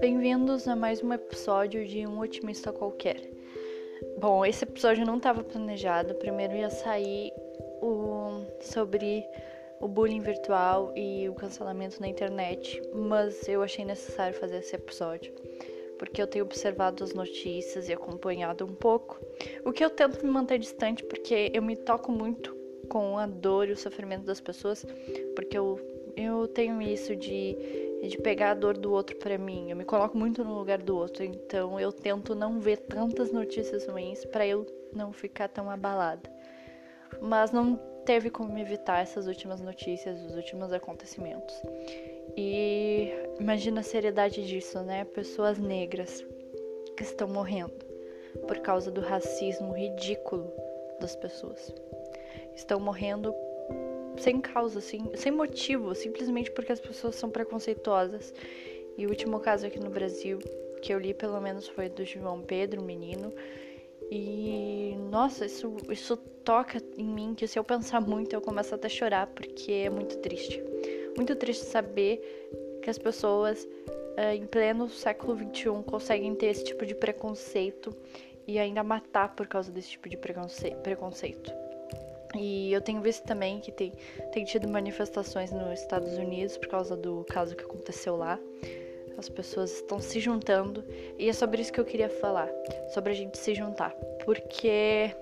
Bem-vindos a mais um episódio de Um Otimista Qualquer. Bom, esse episódio não estava planejado. Primeiro ia sair o... sobre o bullying virtual e o cancelamento na internet, mas eu achei necessário fazer esse episódio porque eu tenho observado as notícias e acompanhado um pouco, o que eu tento me manter distante porque eu me toco muito com a dor e o sofrimento das pessoas, porque eu, eu tenho isso de, de pegar a dor do outro para mim, eu me coloco muito no lugar do outro, então eu tento não ver tantas notícias ruins para eu não ficar tão abalada. Mas não teve como evitar essas últimas notícias, os últimos acontecimentos. E imagina a seriedade disso, né? Pessoas negras que estão morrendo por causa do racismo ridículo das pessoas. Estão morrendo sem causa, assim, sem motivo, simplesmente porque as pessoas são preconceituosas. E o último caso aqui no Brasil que eu li, pelo menos, foi do João Pedro, menino. E nossa, isso, isso toca em mim que se eu pensar muito eu começo até a chorar porque é muito triste muito triste saber que as pessoas uh, em pleno século XXI conseguem ter esse tipo de preconceito e ainda matar por causa desse tipo de preconceito. E eu tenho visto também que tem, tem tido manifestações nos Estados Unidos por causa do caso que aconteceu lá. As pessoas estão se juntando e é sobre isso que eu queria falar, sobre a gente se juntar, porque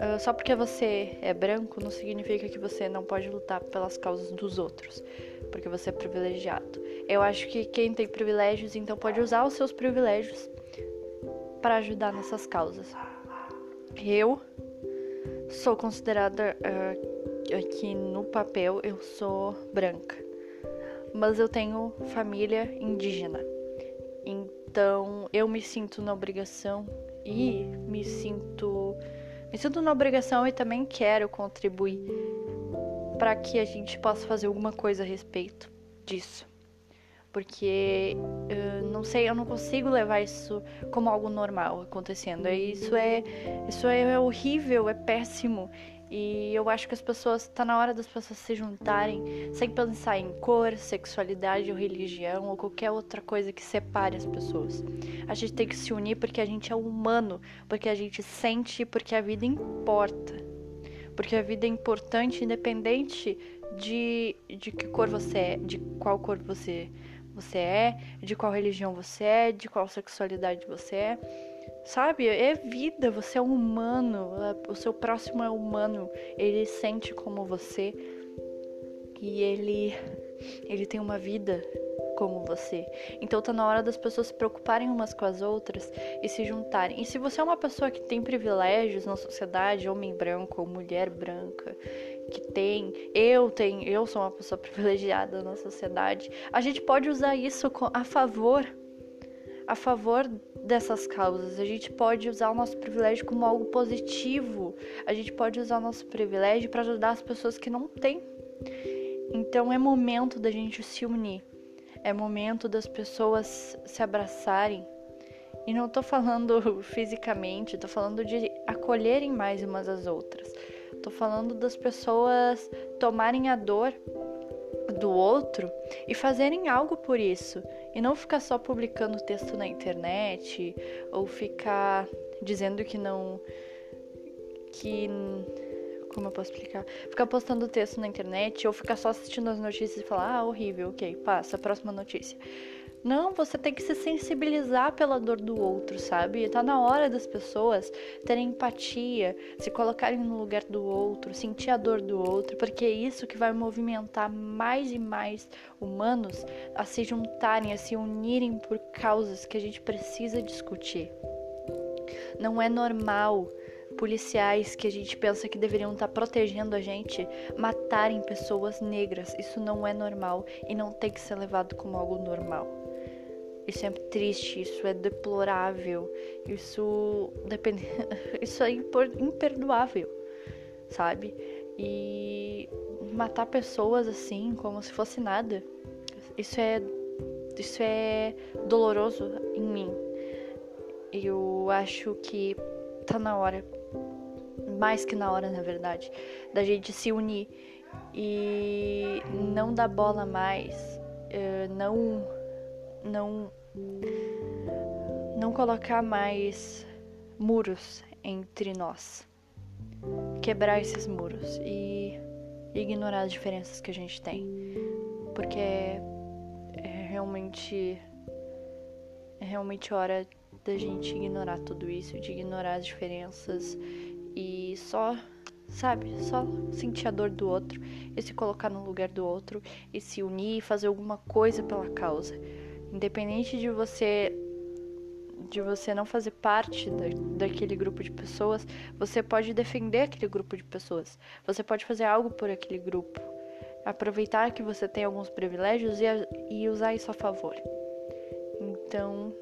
Uh, só porque você é branco não significa que você não pode lutar pelas causas dos outros, porque você é privilegiado. Eu acho que quem tem privilégios então pode usar os seus privilégios para ajudar nessas causas. Eu sou considerada uh, aqui no papel eu sou branca, mas eu tenho família indígena, então eu me sinto na obrigação e me sinto me sinto na obrigação e também quero contribuir para que a gente possa fazer alguma coisa a respeito disso. Porque eu não sei, eu não consigo levar isso como algo normal acontecendo. Isso é isso é horrível, é péssimo e eu acho que as pessoas, tá na hora das pessoas se juntarem, sem pensar em cor, sexualidade ou religião ou qualquer outra coisa que separe as pessoas. A gente tem que se unir porque a gente é humano, porque a gente sente, porque a vida importa. Porque a vida é importante independente de, de que cor você é, de qual cor você, você é, de qual religião você é, de qual sexualidade você é. Sabe? É vida, você é um humano, o seu próximo é humano, ele sente como você e ele ele tem uma vida como você. Então tá na hora das pessoas se preocuparem umas com as outras e se juntarem. E se você é uma pessoa que tem privilégios na sociedade, homem branco ou mulher branca, que tem, eu tenho, eu sou uma pessoa privilegiada na sociedade, a gente pode usar isso a favor a favor dessas causas. A gente pode usar o nosso privilégio como algo positivo. A gente pode usar o nosso privilégio para ajudar as pessoas que não têm. Então é momento da gente se unir. É momento das pessoas se abraçarem. E não tô falando fisicamente, tô falando de acolherem mais umas às outras. Tô falando das pessoas tomarem a dor do outro e fazerem algo por isso e não ficar só publicando texto na internet ou ficar dizendo que não que como eu posso explicar? Ficar postando texto na internet ou ficar só assistindo as notícias e falar: "Ah, horrível, OK, passa, próxima notícia". Não, você tem que se sensibilizar pela dor do outro, sabe? Tá na hora das pessoas terem empatia, se colocarem no lugar do outro, sentir a dor do outro, porque é isso que vai movimentar mais e mais humanos a se juntarem, a se unirem por causas que a gente precisa discutir. Não é normal policiais que a gente pensa que deveriam estar protegendo a gente matarem pessoas negras. Isso não é normal e não tem que ser levado como algo normal. Isso é triste, isso é deplorável, isso depende, isso é imperdoável, sabe? E matar pessoas assim, como se fosse nada, isso é isso é doloroso em mim. Eu acho que tá na hora, mais que na hora, na verdade, da gente se unir e não dar bola mais, uh, não, não, não colocar mais muros entre nós, quebrar esses muros e ignorar as diferenças que a gente tem, porque é, é realmente é realmente hora da gente ignorar tudo isso, de ignorar as diferenças e só, sabe, só sentir a dor do outro e se colocar no lugar do outro e se unir e fazer alguma coisa pela causa. Independente de você de você não fazer parte da, daquele grupo de pessoas, você pode defender aquele grupo de pessoas. Você pode fazer algo por aquele grupo. Aproveitar que você tem alguns privilégios e, e usar isso a favor. Então,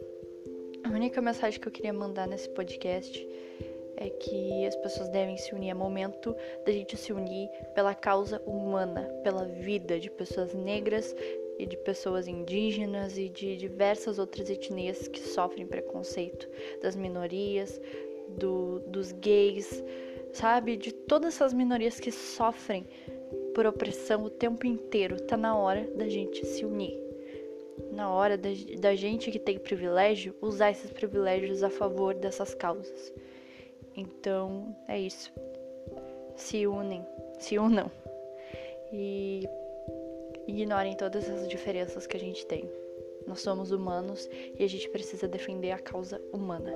a única mensagem que eu queria mandar nesse podcast é que as pessoas devem se unir. É momento da gente se unir pela causa humana, pela vida de pessoas negras e de pessoas indígenas e de diversas outras etnias que sofrem preconceito, das minorias, do, dos gays, sabe? De todas essas minorias que sofrem por opressão o tempo inteiro. Tá na hora da gente se unir na hora da, da gente que tem privilégio usar esses privilégios a favor dessas causas. Então é isso. Se unem, se unam e ignorem todas as diferenças que a gente tem. Nós somos humanos e a gente precisa defender a causa humana.